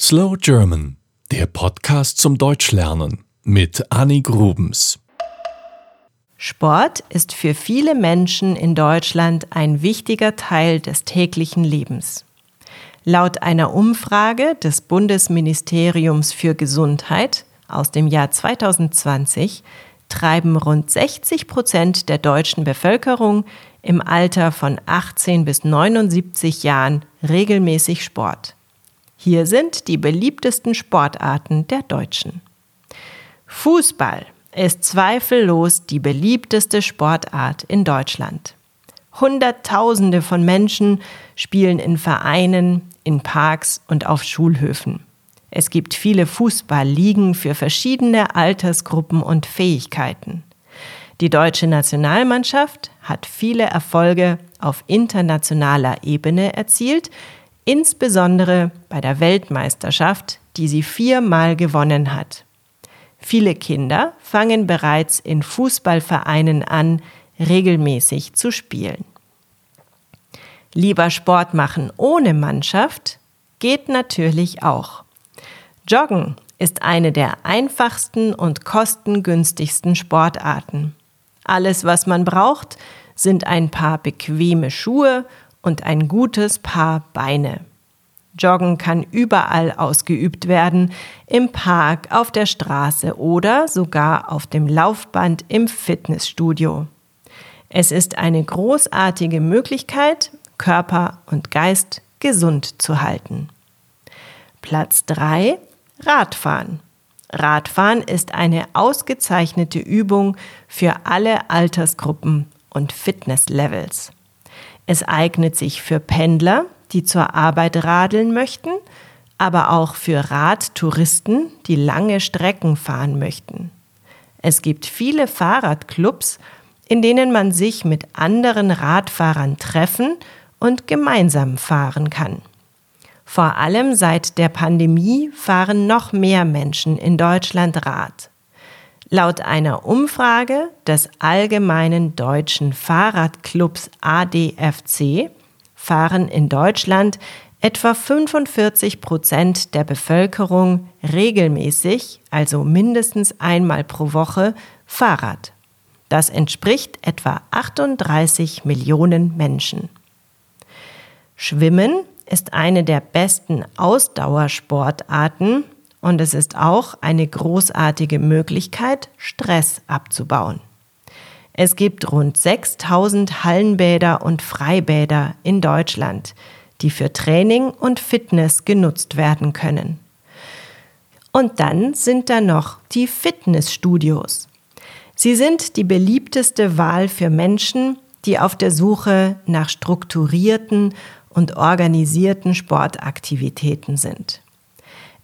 Slow German, der Podcast zum Deutschlernen mit Annie Grubens. Sport ist für viele Menschen in Deutschland ein wichtiger Teil des täglichen Lebens. Laut einer Umfrage des Bundesministeriums für Gesundheit aus dem Jahr 2020 treiben rund 60 Prozent der deutschen Bevölkerung im Alter von 18 bis 79 Jahren regelmäßig Sport. Hier sind die beliebtesten Sportarten der Deutschen. Fußball ist zweifellos die beliebteste Sportart in Deutschland. Hunderttausende von Menschen spielen in Vereinen, in Parks und auf Schulhöfen. Es gibt viele Fußballligen für verschiedene Altersgruppen und Fähigkeiten. Die deutsche Nationalmannschaft hat viele Erfolge auf internationaler Ebene erzielt, insbesondere bei der Weltmeisterschaft, die sie viermal gewonnen hat. Viele Kinder fangen bereits in Fußballvereinen an, regelmäßig zu spielen. Lieber Sport machen ohne Mannschaft geht natürlich auch. Joggen ist eine der einfachsten und kostengünstigsten Sportarten. Alles, was man braucht, sind ein paar bequeme Schuhe und ein gutes Paar Beine. Joggen kann überall ausgeübt werden, im Park, auf der Straße oder sogar auf dem Laufband im Fitnessstudio. Es ist eine großartige Möglichkeit, Körper und Geist gesund zu halten. Platz 3 Radfahren. Radfahren ist eine ausgezeichnete Übung für alle Altersgruppen und Fitnesslevels. Es eignet sich für Pendler, die zur Arbeit radeln möchten, aber auch für Radtouristen, die lange Strecken fahren möchten. Es gibt viele Fahrradclubs, in denen man sich mit anderen Radfahrern treffen und gemeinsam fahren kann. Vor allem seit der Pandemie fahren noch mehr Menschen in Deutschland Rad. Laut einer Umfrage des Allgemeinen Deutschen Fahrradclubs ADFC fahren in Deutschland etwa 45 Prozent der Bevölkerung regelmäßig, also mindestens einmal pro Woche, Fahrrad. Das entspricht etwa 38 Millionen Menschen. Schwimmen ist eine der besten Ausdauersportarten und es ist auch eine großartige Möglichkeit, Stress abzubauen. Es gibt rund 6000 Hallenbäder und Freibäder in Deutschland, die für Training und Fitness genutzt werden können. Und dann sind da noch die Fitnessstudios. Sie sind die beliebteste Wahl für Menschen, die auf der Suche nach strukturierten und organisierten Sportaktivitäten sind.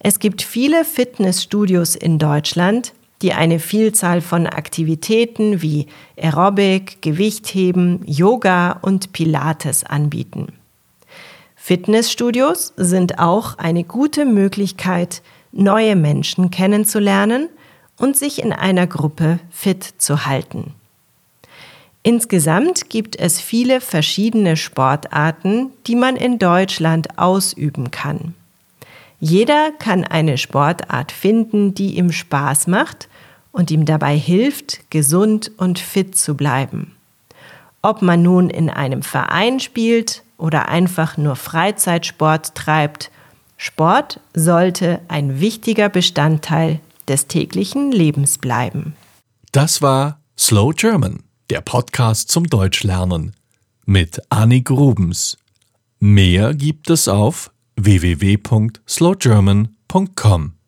Es gibt viele Fitnessstudios in Deutschland, die eine Vielzahl von Aktivitäten wie Aerobic, Gewichtheben, Yoga und Pilates anbieten. Fitnessstudios sind auch eine gute Möglichkeit, neue Menschen kennenzulernen und sich in einer Gruppe fit zu halten. Insgesamt gibt es viele verschiedene Sportarten, die man in Deutschland ausüben kann. Jeder kann eine Sportart finden, die ihm Spaß macht und ihm dabei hilft, gesund und fit zu bleiben. Ob man nun in einem Verein spielt oder einfach nur Freizeitsport treibt, Sport sollte ein wichtiger Bestandteil des täglichen Lebens bleiben. Das war Slow German, der Podcast zum Deutschlernen mit Annik Grubens. Mehr gibt es auf www.slowgerman.com.